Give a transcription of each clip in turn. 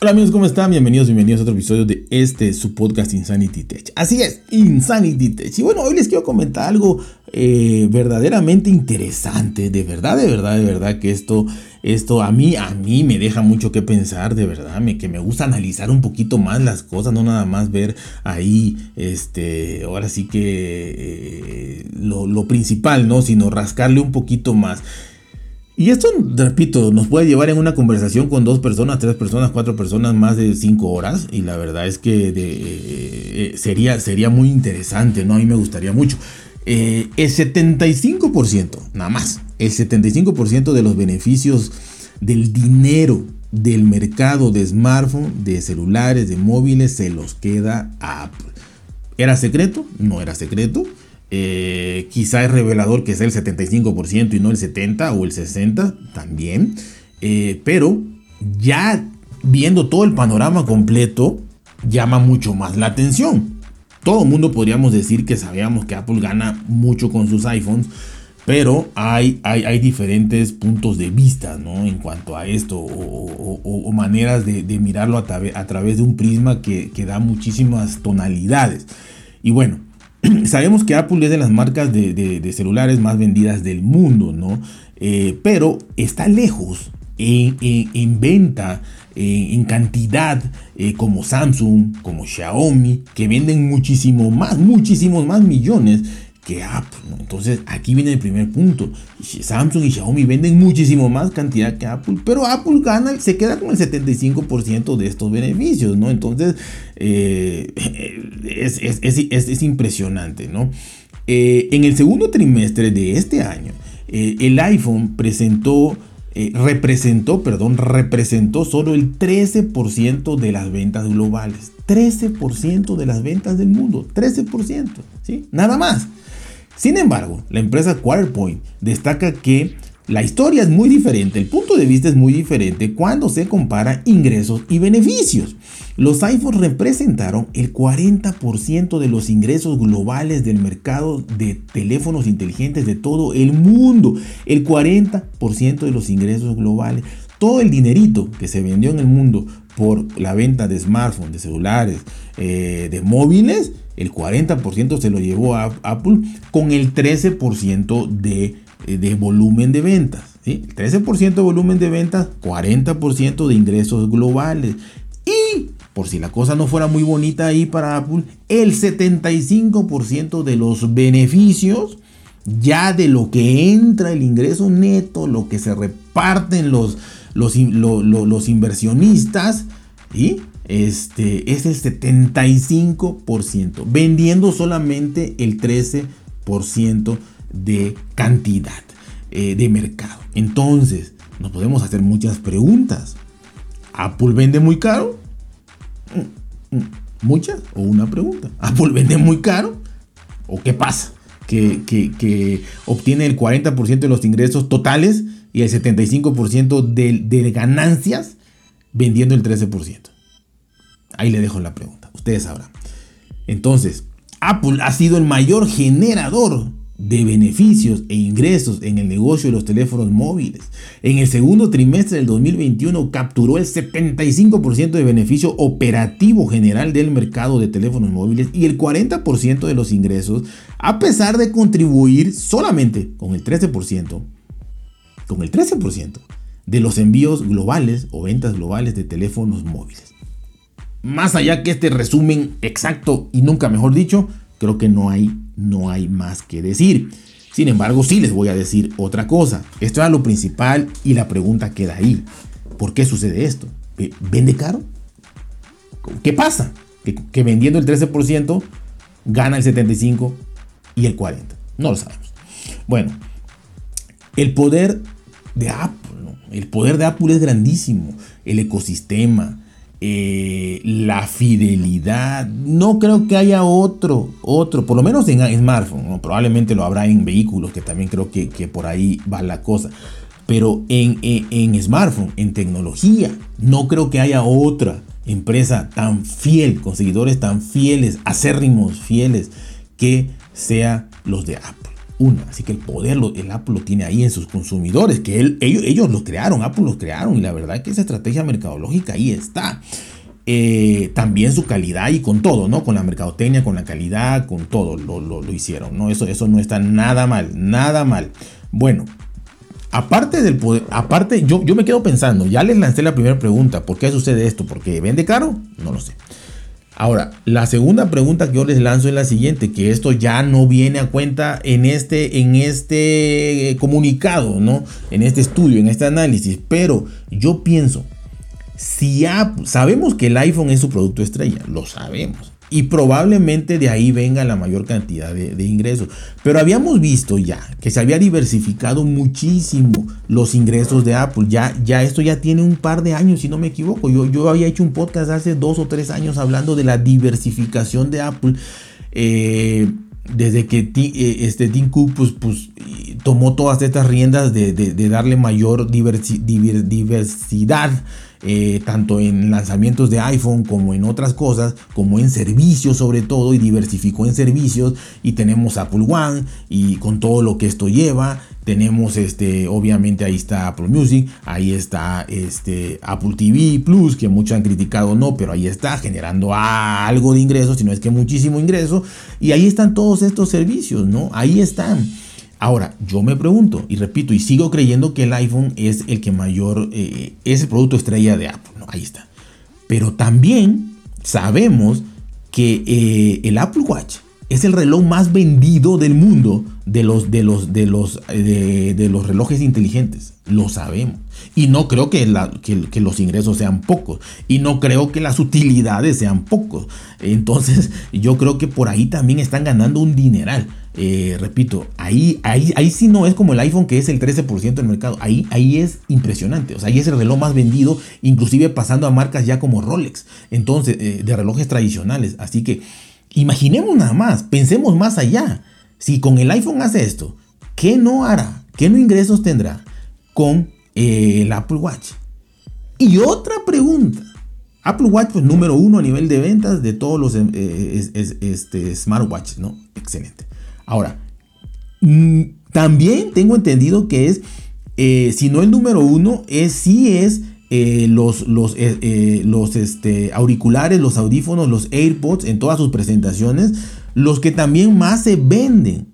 Hola amigos, ¿cómo están? Bienvenidos, bienvenidos a otro episodio de este, su podcast Insanity Tech. Así es, Insanity Tech. Y bueno, hoy les quiero comentar algo eh, verdaderamente interesante. De verdad, de verdad, de verdad que esto, esto a mí, a mí me deja mucho que pensar, de verdad, que me gusta analizar un poquito más las cosas, no nada más ver ahí, este, ahora sí que eh, lo, lo principal, ¿no? Sino rascarle un poquito más. Y esto, repito, nos puede llevar en una conversación con dos personas, tres personas, cuatro personas, más de cinco horas. Y la verdad es que eh, eh, sería, sería muy interesante, ¿no? A mí me gustaría mucho. Eh, el 75%, nada más, el 75% de los beneficios del dinero del mercado de smartphone, de celulares, de móviles, se los queda a Apple. ¿Era secreto? No era secreto. Eh, quizá es revelador que sea el 75% y no el 70 o el 60 también. Eh, pero ya viendo todo el panorama completo, llama mucho más la atención. Todo el mundo podríamos decir que sabíamos que Apple gana mucho con sus iPhones, pero hay, hay, diferentes puntos de vista ¿no? en cuanto a esto o, maneras de, mirarlo a, a, través de un prisma que, que da muchísimas tonalidades. Y bueno, sabemos que Apple es de las marcas de, celulares más vendidas del mundo, ¿no? Eh, pero está lejos en, venta, en cantidad, eh, como Samsung, como Xiaomi, que venden muchísimo más, muchísimos más millones que Apple. Entonces aquí viene el primer punto. Samsung y Xiaomi venden muchísimo más cantidad que Apple, pero Apple gana, se queda con el 75% de estos beneficios, ¿no? Entonces eh, es, impresionante, ¿no? Eh, en el segundo trimestre de este año, eh, el iPhone presentó representó, perdón, representó solo el 13% de las ventas globales. 13% de las ventas del mundo. 13%, ¿sí? Nada más. Sin embargo, la empresa Quarterpoint destaca que la historia es muy diferente, el punto de vista es muy diferente cuando se compara ingresos y beneficios. Los iPhones representaron el 40% de los ingresos globales del mercado de teléfonos inteligentes de todo el mundo. El 40% de los ingresos globales. Todo el dinerito que se vendió en el mundo por la venta de smartphones, de celulares, eh, de móviles, el 40% se lo llevó a Apple con el 13% de, eh, de, volumen de ventas. ¿sí? El 13% de volumen de ventas, 40% de ingresos globales. Y por si la cosa no fuera muy bonita ahí para Apple, el 75% de los beneficios, ya de lo que entra el ingreso neto, lo que se reparten los, los, los inversionistas, ¿y? este, es el 75%, vendiendo solamente el 13% de cantidad eh, de mercado. Entonces, nos podemos hacer muchas preguntas. ¿Apple vende muy caro? Mm, mm, ¿Muchas? ¿O una pregunta? ¿Apple vende muy caro? ¿O qué pasa? Que, que, obtiene el 40% de los ingresos totales y el 75% de, ganancias vendiendo el 13%. Ahí le dejo la pregunta, ustedes sabrán. Entonces, Apple ha sido el mayor generador de beneficios e ingresos en el negocio de los teléfonos móviles. En el segundo trimestre del 2021 capturó el 75% de beneficio operativo general del mercado de teléfonos móviles y el 40% de los ingresos, a pesar de contribuir solamente con el 13%, con el 13% de los envíos globales o ventas globales de teléfonos móviles más allá que este resumen exacto y nunca mejor dicho, creo que no hay, no hay más que decir. Sin embargo, sí les voy a decir otra cosa. Esto era lo principal y la pregunta queda ahí. ¿Por qué sucede esto? ¿Vende caro? ¿Qué pasa? Que, vendiendo el 13% gana el 75% y el 40%. No lo sabemos. Bueno, el poder de Apple, el poder de Apple es grandísimo. El ecosistema, eh, la fidelidad. No creo que haya otro, otro, por lo menos en smartphone, probablemente lo habrá en vehículos, que también creo que, por ahí va la cosa. Pero en, en, smartphone, en tecnología, no creo que haya otra empresa tan fiel, con seguidores tan fieles, acérrimos, fieles, que sea los de Apple. Una. Así que el poder, el Apple lo tiene ahí en sus consumidores, que ellos, ellos lo crearon, Apple los crearon y la verdad es que esa estrategia mercadológica ahí está. Eh, también su calidad y con todo, ¿no? Con la mercadotecnia, con la calidad, con todo lo, lo, hicieron, ¿no? Eso, eso no está nada mal, nada mal. Bueno, aparte del poder, aparte, yo, yo me quedo pensando, ya les lancé la primera pregunta, ¿por qué sucede esto? ¿Porque vende caro? No lo sé. Ahora, la segunda pregunta que yo les lanzo es la siguiente, que esto ya no viene a cuenta en este, en este eh, comunicado, ¿no? En este estudio, en este análisis, pero yo pienso, si sabemos que el iPhone es su producto estrella, lo sabemos, y probablemente de ahí venga la mayor cantidad de, ingresos. Pero habíamos visto ya que se había diversificado muchísimo los ingresos de Apple. Ya, ya esto ya tiene un par de años, si no me equivoco. Yo, yo había hecho un podcast hace dos o tres años hablando de la diversificación de Apple. Eh, desde que eh, este Tim Cook pues, pues, tomó todas estas riendas de, darle mayor diversidad eh, tanto en lanzamientos de iPhone como en otras cosas, como en servicios sobre todo, y diversificó en servicios. Y tenemos Apple One y con todo lo que esto lleva. Tenemos este, obviamente ahí está Apple Music, ahí está este Apple TV Plus, que muchos han criticado no, pero ahí está generando algo de ingresos, si no es que muchísimo ingreso. Y ahí están todos estos servicios, ¿no? Ahí están. Ahora, yo me pregunto y repito y sigo creyendo que el iPhone es el que mayor, eh, es el producto estrella de Apple. Ahí está. Pero también sabemos que eh, el Apple Watch es el reloj más vendido del mundo de los, de los, de los, eh, de, los relojes inteligentes. Lo sabemos. Y no creo que, que, los ingresos sean pocos. Y no creo que las utilidades sean pocos. Entonces, yo creo que por ahí también están ganando un dineral. Eh, repito, ahí, ahí, ahí sí no es como el iPhone que es el 13% del mercado. Ahí, ahí es impresionante. O sea, ahí es el reloj más vendido, inclusive pasando a marcas ya como Rolex. Entonces, eh, de relojes tradicionales. Así que Imaginemos nada más, pensemos más allá. Si con el iPhone hace esto, ¿qué no hará? ¿Qué no ingresos tendrá con eh, el Apple Watch? Y otra pregunta. Apple Watch, pues número uno a nivel de ventas de todos los eh, este, smartwatches, ¿no? Excelente. Ahora, mm, también tengo entendido que es, eh, si no el número uno, es sí es eh, los, los, eh, los este, auriculares, los audífonos, los AirPods en todas sus presentaciones, los que también más se venden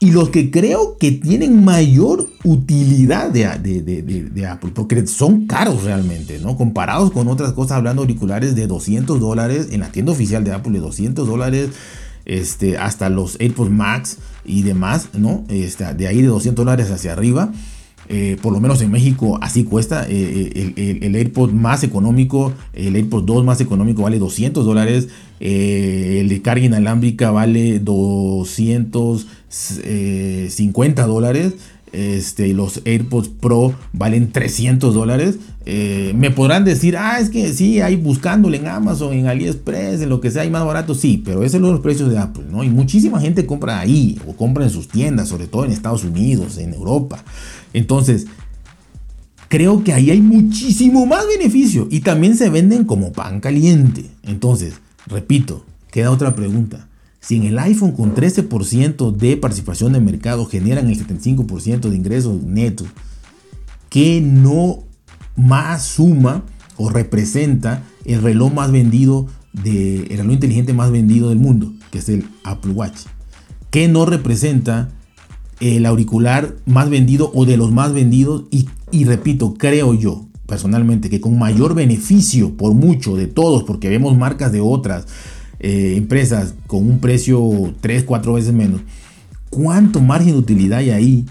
y los que creo que tienen mayor utilidad de, de, Apple, porque son caros realmente, ¿no? Comparados con otras cosas, hablando auriculares de 200 dólares en la tienda oficial de Apple, de 200 dólares. Este, hasta los AirPods Max y demás, ¿no? Este, de ahí de 200 dólares hacia arriba. Eh, por lo menos en México así cuesta. Eh, eh, el, AirPod más económico, el AirPod 2 más económico vale 200 dólares. el de carga inalámbrica vale 250 dólares. Este, los AirPods Pro valen 300 dólares. me podrán decir, ah, es que sí, hay buscándole en Amazon, en AliExpress, en lo que sea, hay más barato. Sí, pero esos son los precios de Apple, ¿no? Y muchísima gente compra ahí o compra en sus tiendas, sobre todo en Estados Unidos, en Europa. Entonces, creo que ahí hay muchísimo más beneficio y también se venden como pan caliente. Entonces, repito, queda otra pregunta. Si en el iPhone con 13% de participación de mercado generan el 75% de ingresos netos, ¿qué no más suma o representa el reloj más vendido de, el reloj inteligente más vendido del mundo, que es el Apple Watch? ¿Qué no representa el auricular más vendido o de los más vendidos y, repito, creo yo personalmente que con mayor beneficio por mucho de todos, porque vemos marcas de otras eh, empresas con un precio 3, 4 veces menos, ¿cuánto margen de utilidad hay ahí?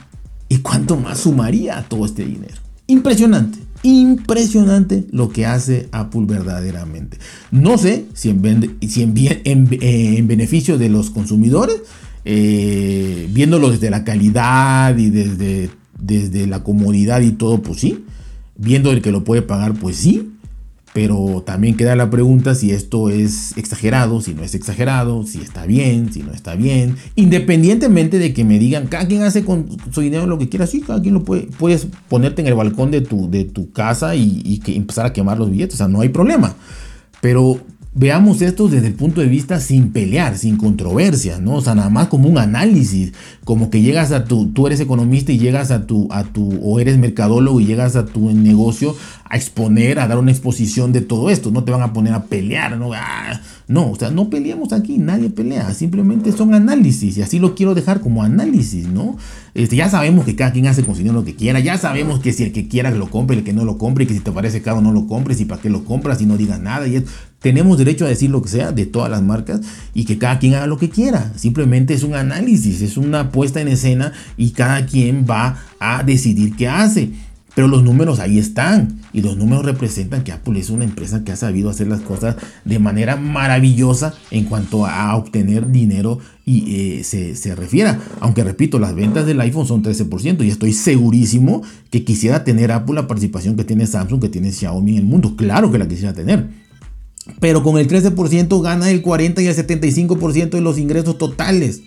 ¿Y cuánto más sumaría todo este dinero? Impresionante, impresionante lo que hace Apple verdaderamente. No sé si en, si en, en beneficio de los consumidores, eh, viéndolo desde la calidad y desde, desde la comodidad y todo, pues sí. Viendo el que lo puede pagar, pues sí. Pero también queda la pregunta si esto es exagerado, si no es exagerado, si está bien, si no está bien. Independientemente de que me digan, cada quien hace con su dinero lo que quiera, sí, cada quien lo puede. Puedes ponerte en el balcón de tu, de tu casa y, y que empezar a quemar los billetes, o sea, no hay problema. Pero veamos esto desde el punto de vista sin pelear, sin controversias, ¿no? O sea, nada más como un análisis, como que llegas a tu, tú eres economista y llegas a tu, a tu, o eres mercadólogo y llegas a tu negocio a exponer, a dar una exposición de todo esto, no te van a poner a pelear, ¿no? Ah, no, o sea, no peleamos aquí, nadie pelea, simplemente son análisis y así lo quiero dejar como análisis, ¿no? Este, ya sabemos que cada quien hace con lo que quiera, ya sabemos que si el que quiera lo compre, el que no lo compre, que si te parece caro no lo compres y para qué lo compras y no digas nada y tenemos derecho a decir lo que sea de todas las marcas y que cada quien haga lo que quiera. Simplemente es un análisis, es una puesta en escena y cada quien va a decidir qué hace. Pero los números ahí están y los números representan que Apple es una empresa que ha sabido hacer las cosas de manera maravillosa en cuanto a obtener dinero y eh, se, se refiera. Aunque repito, las ventas del iPhone son 13% y estoy segurísimo que quisiera tener Apple la participación que tiene Samsung, que tiene Xiaomi en el mundo. Claro que la quisiera tener. Pero con el 13% gana el 40 y el 75% de los ingresos totales.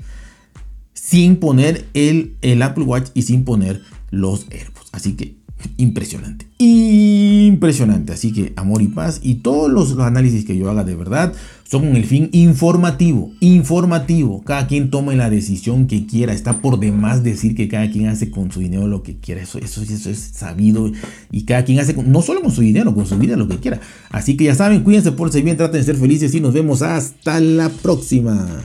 Sin poner el, el Apple Watch y sin poner los AirPods. Así que impresionante. Impresionante. Así que amor y paz. Y todos los análisis que yo haga de verdad son con el fin informativo. Informativo. Cada quien tome la decisión que quiera. Está por demás decir que cada quien hace con su dinero lo que quiera. Eso, eso, es sabido. Y cada quien hace no solo con su dinero, con su vida lo que quiera. Así que ya saben, cuídense por ser bien, traten de ser felices y nos vemos hasta la próxima.